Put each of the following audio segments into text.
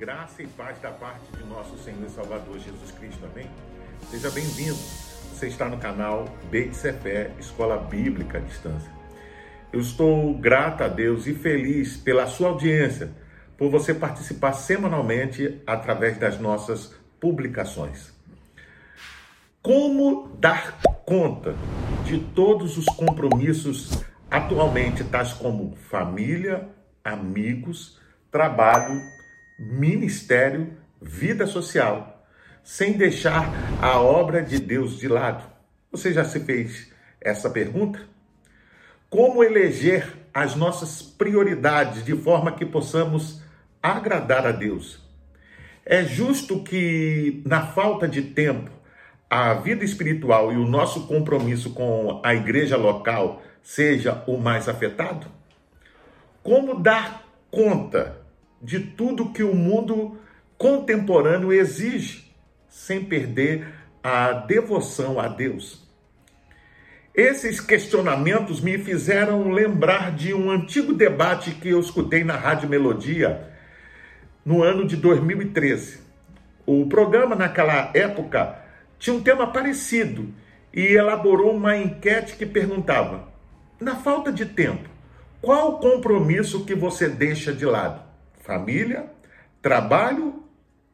Graça e paz da parte de nosso Senhor e Salvador Jesus Cristo, amém? Seja bem-vindo. Você está no canal Beit Fé, Escola Bíblica à Distância. Eu estou grato a Deus e feliz pela sua audiência, por você participar semanalmente através das nossas publicações. Como dar conta de todos os compromissos atualmente, tais como família, amigos, trabalho, ministério, vida social, sem deixar a obra de Deus de lado? Você já se fez essa pergunta? Como eleger as nossas prioridades de forma que possamos agradar a Deus? É justo que, na falta de tempo, a vida espiritual e o nosso compromisso com a igreja local seja o mais afetado? Como dar conta de tudo que o mundo contemporâneo exige, sem perder a devoção a Deus. Esses questionamentos me fizeram lembrar de um antigo debate que eu escutei na Rádio Melodia no ano de 2013. O programa, naquela época, tinha um tema parecido e elaborou uma enquete que perguntava: na falta de tempo, qual o compromisso que você deixa de lado? Família, trabalho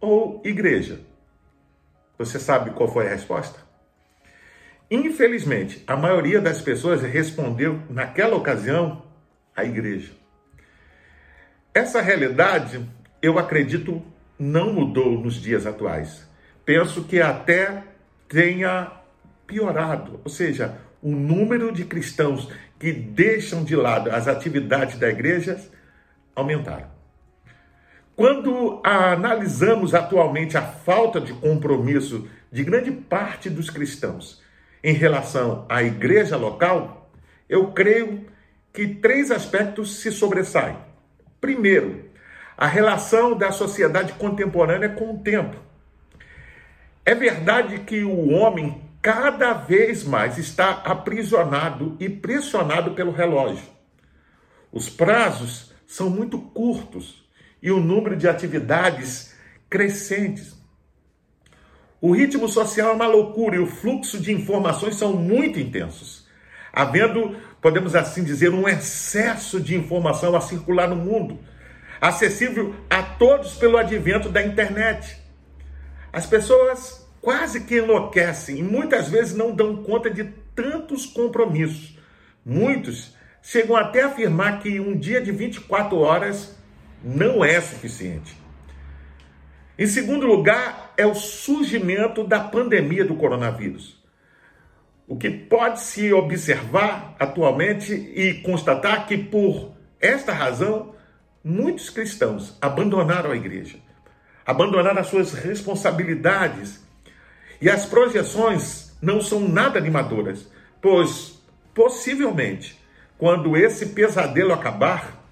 ou igreja? Você sabe qual foi a resposta? Infelizmente, a maioria das pessoas respondeu naquela ocasião a igreja. Essa realidade, eu acredito, não mudou nos dias atuais. Penso que até tenha piorado, ou seja, o número de cristãos que deixam de lado as atividades da igreja aumentaram. Quando analisamos atualmente a falta de compromisso de grande parte dos cristãos em relação à igreja local, eu creio que três aspectos se sobressaem. Primeiro, a relação da sociedade contemporânea com o tempo. É verdade que o homem cada vez mais está aprisionado e pressionado pelo relógio. Os prazos são muito curtos e o número de atividades crescentes. O ritmo social é uma loucura e o fluxo de informações são muito intensos, havendo, podemos assim dizer, um excesso de informação a circular no mundo, acessível a todos pelo advento da internet. As pessoas quase que enlouquecem e muitas vezes não dão conta de tantos compromissos. Muitos chegam até a afirmar que um dia de 24 horas não é suficiente. Em segundo lugar, é o surgimento da pandemia do coronavírus. O que pode se observar atualmente e constatar que, por esta razão, muitos cristãos abandonaram a igreja, abandonaram as suas responsabilidades e as projeções não são nada animadoras, pois possivelmente, quando esse pesadelo acabar,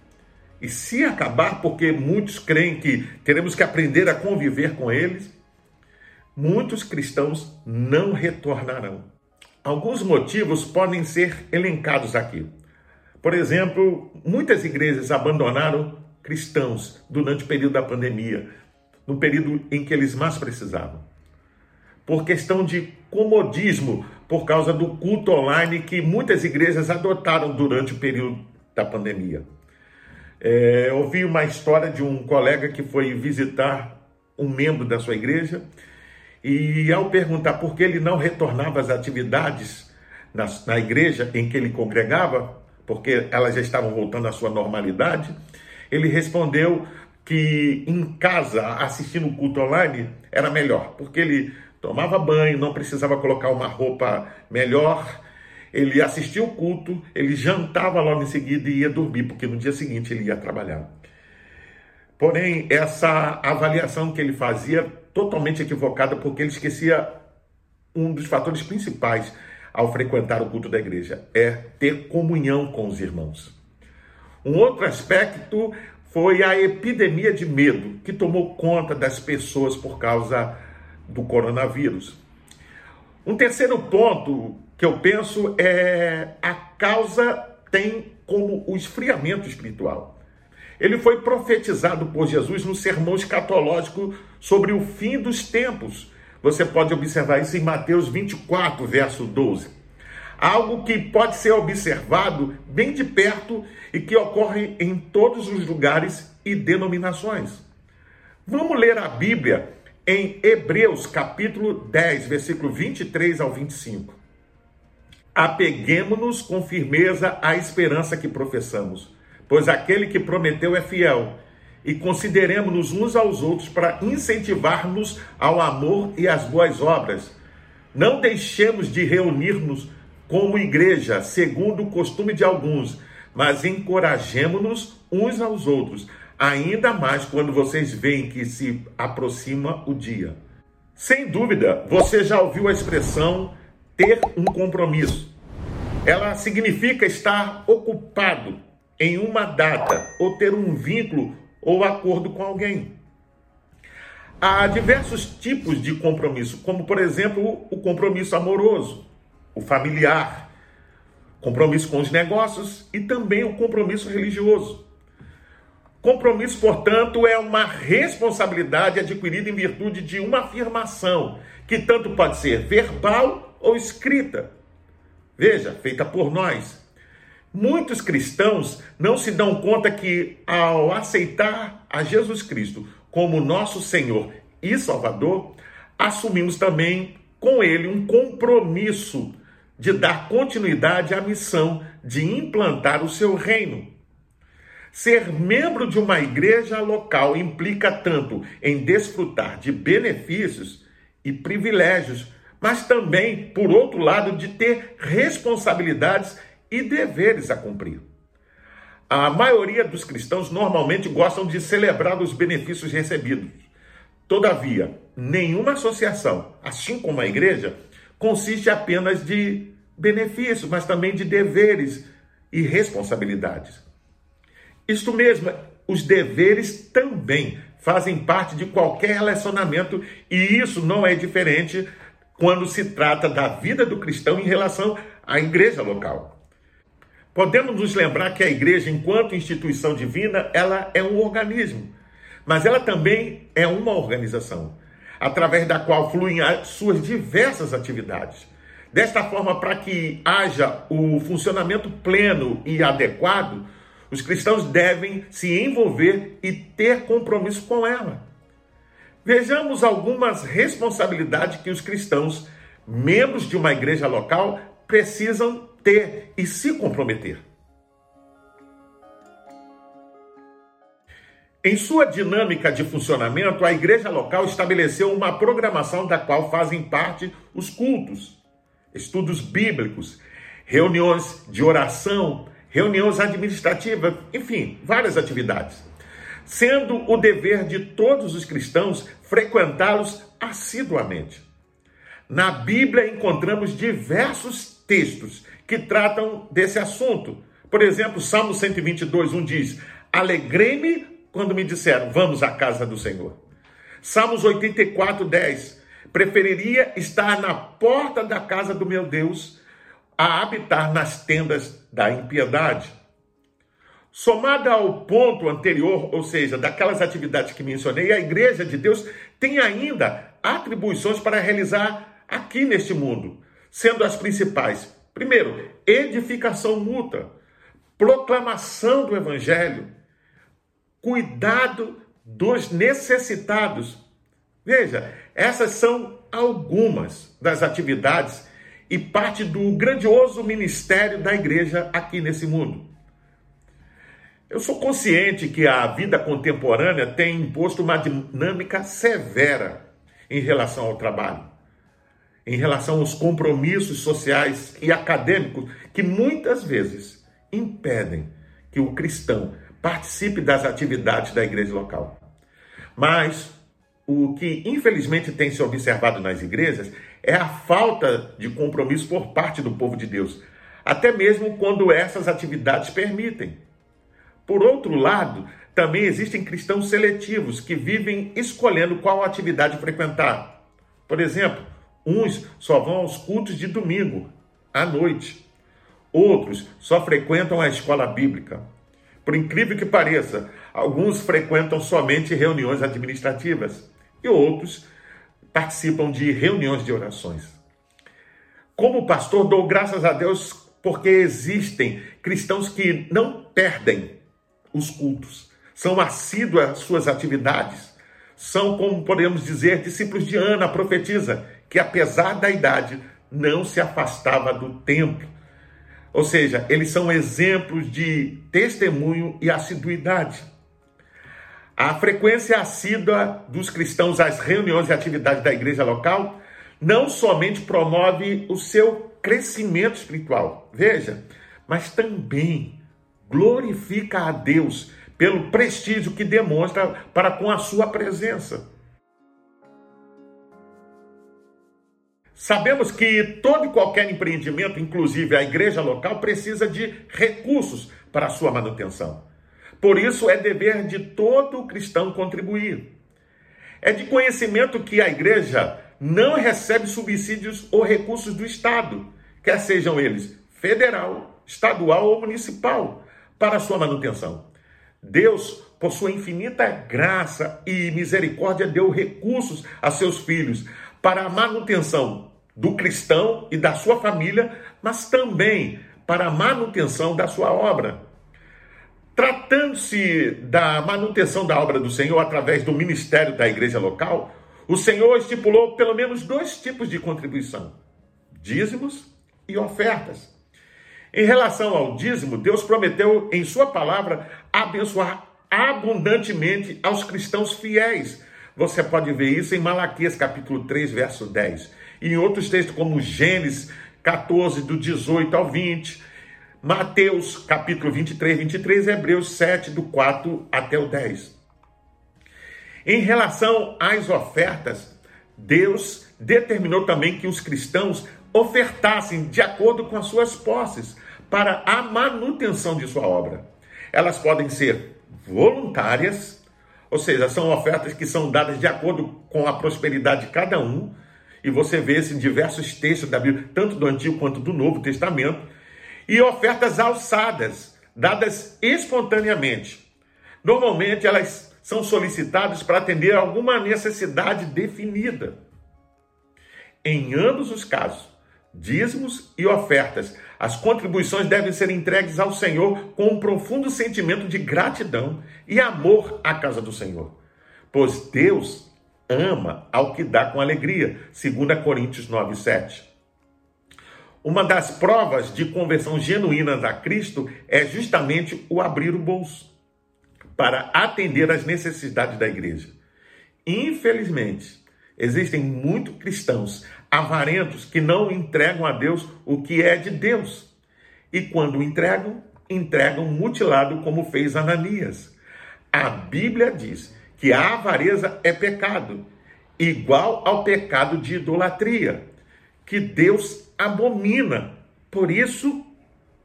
e se acabar, porque muitos creem que teremos que aprender a conviver com eles, muitos cristãos não retornarão. Alguns motivos podem ser elencados aqui. Por exemplo, muitas igrejas abandonaram cristãos durante o período da pandemia, no período em que eles mais precisavam. Por questão de comodismo, por causa do culto online que muitas igrejas adotaram durante o período da pandemia. É, ouvi uma história de um colega que foi visitar um membro da sua igreja e, ao perguntar por que ele não retornava às atividades na, na igreja em que ele congregava, porque elas já estavam voltando à sua normalidade, ele respondeu que em casa, assistindo o culto online, era melhor, porque ele tomava banho, não precisava colocar uma roupa melhor, ele assistia o culto, ele jantava logo em seguida e ia dormir, porque no dia seguinte ele ia trabalhar. Porém, essa avaliação que ele fazia totalmente equivocada, porque ele esquecia um dos fatores principais ao frequentar o culto da igreja, é ter comunhão com os irmãos. Um outro aspecto foi a epidemia de medo que tomou conta das pessoas por causa do coronavírus. Um terceiro ponto que eu penso é a causa tem como o esfriamento espiritual. Ele foi profetizado por Jesus no sermão escatológico sobre o fim dos tempos. Você pode observar isso em Mateus 24, verso 12. Algo que pode ser observado bem de perto e que ocorre em todos os lugares e denominações. Vamos ler a Bíblia em Hebreus capítulo 10, versículo 23 ao 25. Apeguemos-nos com firmeza à esperança que professamos, pois aquele que prometeu é fiel. E consideremos-nos uns aos outros para incentivar-nos ao amor e às boas obras. Não deixemos de reunir-nos como igreja, segundo o costume de alguns, mas encorajemos-nos uns aos outros, ainda mais quando vocês veem que se aproxima o dia. Sem dúvida, você já ouviu a expressão ter um compromisso. Ela significa estar ocupado em uma data ou ter um vínculo ou acordo com alguém. Há diversos tipos de compromisso, como por exemplo o compromisso amoroso, o familiar, compromisso com os negócios e também o compromisso religioso. Compromisso, portanto, é uma responsabilidade adquirida em virtude de uma afirmação, que tanto pode ser verbal ou escrita. Veja, feita por nós. Muitos cristãos não se dão conta que, ao aceitar a Jesus Cristo como nosso Senhor e Salvador, assumimos também com Ele um compromisso de dar continuidade à missão de implantar o seu reino. Ser membro de uma igreja local implica tanto em desfrutar de benefícios e privilégios, mas também, por outro lado, de ter responsabilidades e deveres a cumprir. A maioria dos cristãos normalmente gostam de celebrar os benefícios recebidos. Todavia, nenhuma associação, assim como a igreja, consiste apenas de benefícios, mas também de deveres e responsabilidades. Isto mesmo, os deveres também fazem parte de qualquer relacionamento e isso não é diferente quando se trata da vida do cristão em relação à igreja local. Podemos nos lembrar que a igreja, enquanto instituição divina, ela é um organismo, mas ela também é uma organização, através da qual fluem as suas diversas atividades. Desta forma, para que haja o funcionamento pleno e adequado, os cristãos devem se envolver e ter compromisso com ela. Vejamos algumas responsabilidades que os cristãos, membros de uma igreja local, precisam ter e se comprometer. Em sua dinâmica de funcionamento, a igreja local estabeleceu uma programação da qual fazem parte os cultos, estudos bíblicos, reuniões de oração, reuniões administrativas, enfim, várias atividades. Sendo o dever de todos os cristãos frequentá-los assiduamente. Na Bíblia encontramos diversos textos que tratam desse assunto. Por exemplo, Salmo 122, 1 diz: Alegrei-me quando me disseram, vamos à casa do Senhor. Salmos 84, 10. Preferiria estar na porta da casa do meu Deus a habitar nas tendas da impiedade. Somada ao ponto anterior, ou seja, daquelas atividades que mencionei, a igreja de Deus tem ainda atribuições para realizar aqui neste mundo, sendo as principais: primeiro, edificação mútua, proclamação do evangelho, cuidado dos necessitados. Veja, essas são algumas das atividades e parte do grandioso ministério da igreja aqui nesse mundo. Eu sou consciente que a vida contemporânea tem imposto uma dinâmica severa em relação ao trabalho, em relação aos compromissos sociais e acadêmicos que muitas vezes impedem que o cristão participe das atividades da igreja local. Mas o que infelizmente tem se observado nas igrejas é a falta de compromisso por parte do povo de Deus, até mesmo quando essas atividades permitem. Por outro lado, também existem cristãos seletivos que vivem escolhendo qual atividade frequentar. Por exemplo, uns só vão aos cultos de domingo, à noite. Outros só frequentam a escola bíblica. Por incrível que pareça, alguns frequentam somente reuniões administrativas e outros participam de reuniões de orações. Como pastor, dou graças a Deus porque existem cristãos que não perdem os cultos, são assíduos às suas atividades, são, como podemos dizer, discípulos de Ana, profetisa, que apesar da idade não se afastava do templo. Ou seja, eles são exemplos de testemunho e assiduidade. A frequência assídua dos cristãos às reuniões e atividades da igreja local não somente promove o seu crescimento espiritual, veja, mas também glorifica a Deus pelo prestígio que demonstra para com a sua presença. Sabemos que todo e qualquer empreendimento, inclusive a igreja local, precisa de recursos para a sua manutenção. Por isso, é dever de todo cristão contribuir. É de conhecimento que a igreja não recebe subsídios ou recursos do Estado, quer sejam eles federal, estadual ou municipal, para sua manutenção. Deus, por sua infinita graça e misericórdia, deu recursos a seus filhos para a manutenção do cristão e da sua família, mas também para a manutenção da sua obra. Tratando-se da manutenção da obra do Senhor através do ministério da igreja local, o Senhor estipulou pelo menos dois tipos de contribuição: dízimos e ofertas. Em relação ao dízimo, Deus prometeu em Sua palavra abençoar abundantemente aos cristãos fiéis. Você pode ver isso em Malaquias capítulo 3, verso 10. E em outros textos, como Gênesis 14, do 18 ao 20, Mateus capítulo 23, 23, Hebreus 7, do 4 até o 10. Em relação às ofertas, Deus determinou também que os cristãos ofertassem de acordo com as suas posses para a manutenção de sua obra. Elas podem ser voluntárias, ou seja, são ofertas que são dadas de acordo com a prosperidade de cada um, e você vê isso em diversos textos da Bíblia, tanto do Antigo quanto do Novo Testamento, e ofertas alçadas, dadas espontaneamente. Normalmente elas são solicitados para atender alguma necessidade definida. Em ambos os casos, dízimos e ofertas, as contribuições devem ser entregues ao Senhor com um profundo sentimento de gratidão e amor à casa do Senhor. Pois Deus ama ao que dá com alegria, 2 Coríntios 9, 7. Uma das provas de conversão genuína a Cristo é justamente o abrir o bolso para atender às necessidades da igreja. Infelizmente, existem muitos cristãos avarentos que não entregam a Deus o que é de Deus. E quando entregam, entregam mutilado, como fez Ananias. A Bíblia diz que a avareza é pecado, igual ao pecado de idolatria, que Deus abomina. Por isso,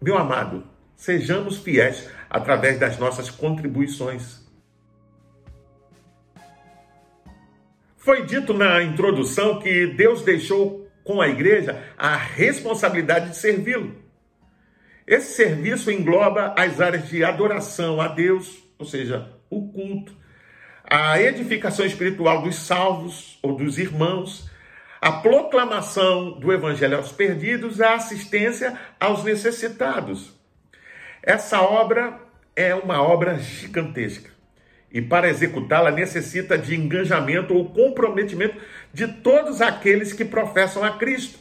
meu amado, sejamos fiéis através das nossas contribuições. Foi dito na introdução que Deus deixou com a igreja a responsabilidade de servi-lo. Esse serviço engloba as áreas de adoração a Deus, ou seja, o culto, a edificação espiritual dos salvos ou dos irmãos, a proclamação do evangelho aos perdidos, a assistência aos necessitados. Essa obra é uma obra gigantesca. E para executá-la necessita de engajamento ou comprometimento de todos aqueles que professam a Cristo.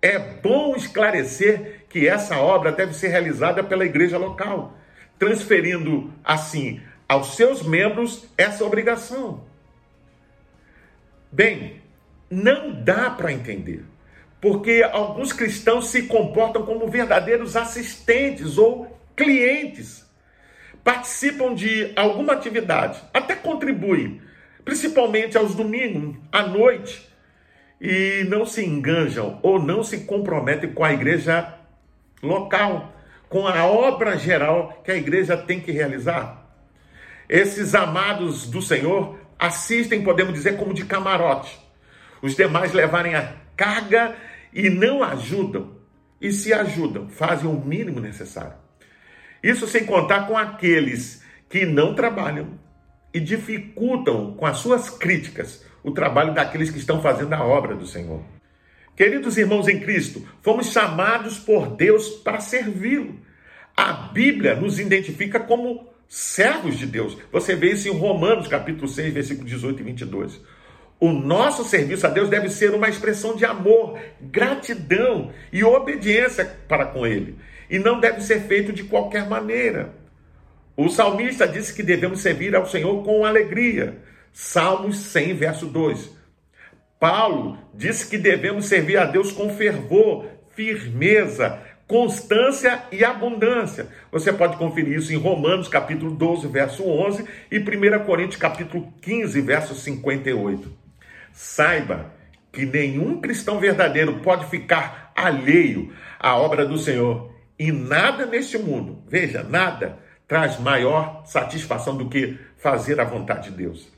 É bom esclarecer que essa obra deve ser realizada pela igreja local, transferindo assim aos seus membros essa obrigação. Bem, não dá para entender porque alguns cristãos se comportam como verdadeiros assistentes ou clientes. Participam de alguma atividade, até contribuem, principalmente aos domingos, à noite, e não se enganjam ou não se comprometem com a igreja local, com a obra geral que a igreja tem que realizar. Esses amados do Senhor assistem, podemos dizer, como de camarote. Os demais levarem a carga e não ajudam. E se ajudam, fazem o mínimo necessário. Isso sem contar com aqueles que não trabalham e dificultam com as suas críticas o trabalho daqueles que estão fazendo a obra do Senhor. Queridos irmãos em Cristo, fomos chamados por Deus para servi-lo. A Bíblia nos identifica como servos de Deus. Você vê isso em Romanos, capítulo 6, versículo 18 e 22. O nosso serviço a Deus deve ser uma expressão de amor, gratidão e obediência para com Ele. E não deve ser feito de qualquer maneira. O salmista disse que devemos servir ao Senhor com alegria. Salmos 100, verso 2. Paulo disse que devemos servir a Deus com fervor, firmeza, constância e abundância. Você pode conferir isso em Romanos capítulo 12, verso 11 e 1 Coríntios capítulo 15, verso 58. Saiba que nenhum cristão verdadeiro pode ficar alheio à obra do Senhor e nada neste mundo, veja, nada traz maior satisfação do que fazer a vontade de Deus.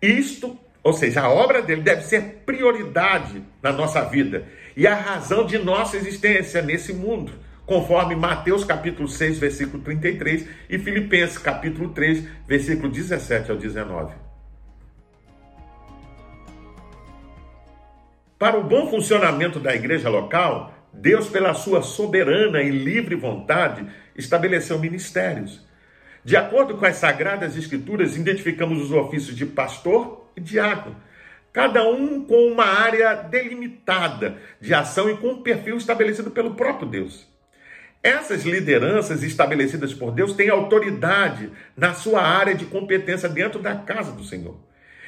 Isto, ou seja, a obra dele deve ser prioridade na nossa vida e a razão de nossa existência nesse mundo, conforme Mateus capítulo 6, versículo 33 e Filipenses capítulo 3, versículo 17 ao 19. Para o bom funcionamento da igreja local, Deus, pela sua soberana e livre vontade, estabeleceu ministérios. De acordo com as Sagradas Escrituras, identificamos os ofícios de pastor e diácono, cada um com uma área delimitada de ação e com um perfil estabelecido pelo próprio Deus. Essas lideranças estabelecidas por Deus têm autoridade na sua área de competência dentro da casa do Senhor.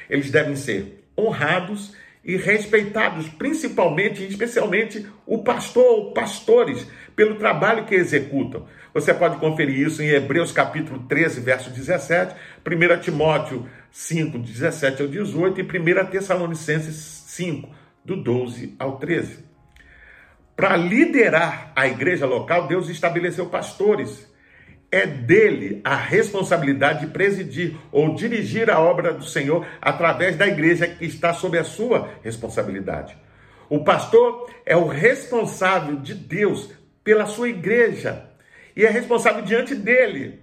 Eles devem ser honrados e respeitados, principalmente e especialmente o pastor ou pastores, pelo trabalho que executam. Você pode conferir isso em Hebreus capítulo 13, verso 17, 1 Timóteo 5, 17 ao 18 e 1 Tessalonicenses 5, do 12 ao 13. Para liderar a igreja local, Deus estabeleceu pastores é dele a responsabilidade de presidir ou dirigir a obra do Senhor através da igreja que está sob a sua responsabilidade. O pastor é o responsável de Deus pela sua igreja e é responsável diante dele.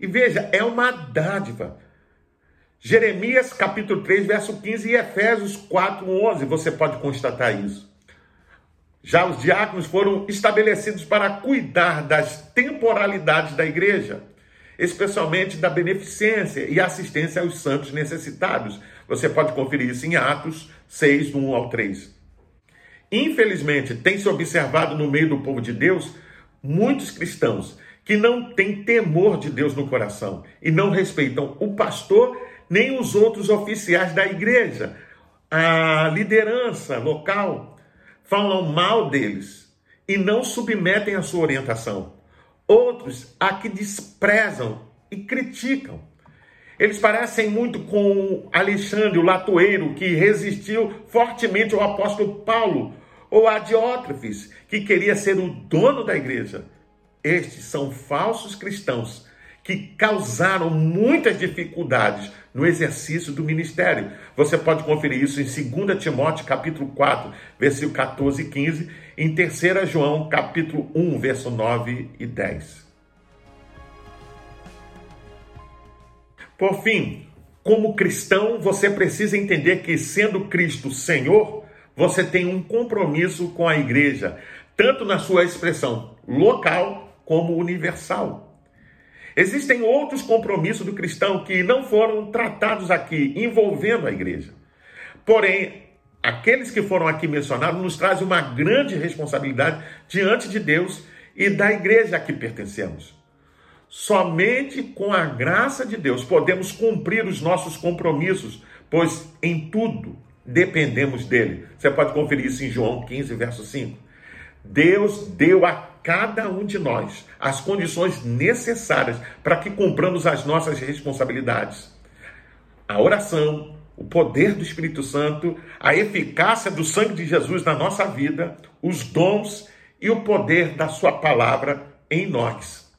E veja, é uma dádiva. Jeremias capítulo 3, verso 15 e Efésios 4, 11, você pode constatar isso. Já os diáconos foram estabelecidos para cuidar das temporalidades da igreja, especialmente da beneficência e assistência aos santos necessitados. Você pode conferir isso em Atos 6, do 1 ao 3. Infelizmente, tem se observado no meio do povo de Deus muitos cristãos que não têm temor de Deus no coração e não respeitam o pastor nem os outros oficiais da igreja, a liderança local falam mal deles e não submetem a sua orientação. Outros a que desprezam e criticam. Eles parecem muito com Alexandre, o latoeiro, que resistiu fortemente ao apóstolo Paulo, ou a Diótrefes, que queria ser o dono da igreja. Estes são falsos cristãos que causaram muitas dificuldades no exercício do ministério. Você pode conferir isso em 2 Timóteo capítulo 4, versículo 14 e 15, em 3 João capítulo 1, verso 9 e 10. Por fim, como cristão, você precisa entender que sendo Cristo Senhor, você tem um compromisso com a igreja, tanto na sua expressão local como universal. Existem outros compromissos do cristão que não foram tratados aqui, envolvendo a igreja. Porém, aqueles que foram aqui mencionados nos trazem uma grande responsabilidade diante de Deus e da igreja a que pertencemos. Somente com a graça de Deus podemos cumprir os nossos compromissos, pois em tudo dependemos dele. Você pode conferir isso em João 15, verso 5. Deus deu a cada um de nós as condições necessárias para que cumpramos as nossas responsabilidades. A oração, o poder do Espírito Santo, a eficácia do sangue de Jesus na nossa vida, os dons e o poder da Sua palavra em nós.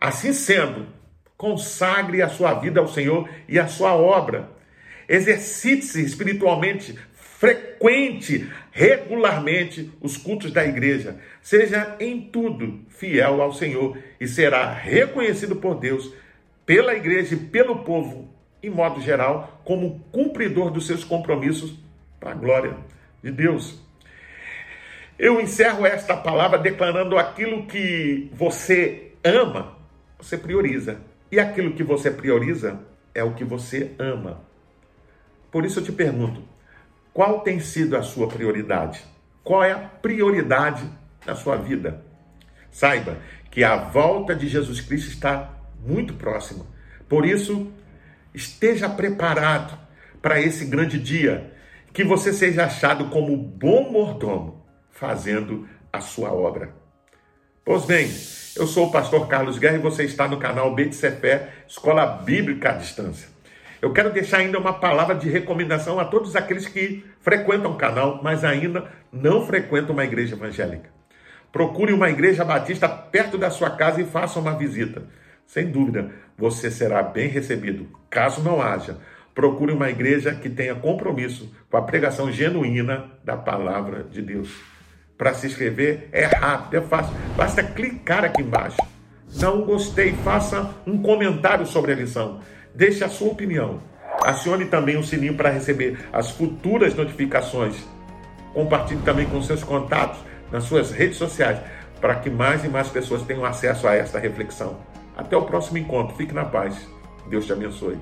Assim sendo, consagre a sua vida ao Senhor e a sua obra. Exercite-se espiritualmente, frequente regularmente os cultos da igreja, seja em tudo fiel ao Senhor e será reconhecido por Deus, pela igreja e pelo povo, em modo geral, como cumpridor dos seus compromissos para a glória de Deus. Eu encerro esta palavra declarando aquilo que você ama, você prioriza. E aquilo que você prioriza é o que você ama. Por isso eu te pergunto: qual tem sido a sua prioridade? Qual é a prioridade na sua vida? Saiba que a volta de Jesus Cristo está muito próxima. Por isso, esteja preparado para esse grande dia, que você seja achado como bom mordomo, fazendo a sua obra. Pois bem, eu sou o pastor Carlos Guerra e você está no canal Betcefé, Escola Bíblica à Distância. Eu quero deixar ainda uma palavra de recomendação a todos aqueles que frequentam o canal, mas ainda não frequentam uma igreja evangélica. Procure uma igreja batista perto da sua casa e faça uma visita. Sem dúvida, você será bem recebido. Caso não haja, procure uma igreja que tenha compromisso com a pregação genuína da palavra de Deus. Para se inscrever é rápido, é fácil. Basta clicar aqui embaixo. Não gostei, faça um comentário sobre a lição. Deixe a sua opinião. Acione também o sininho para receber as futuras notificações. Compartilhe também com seus contatos nas suas redes sociais para que mais e mais pessoas tenham acesso a esta reflexão. Até o próximo encontro. Fique na paz. Deus te abençoe.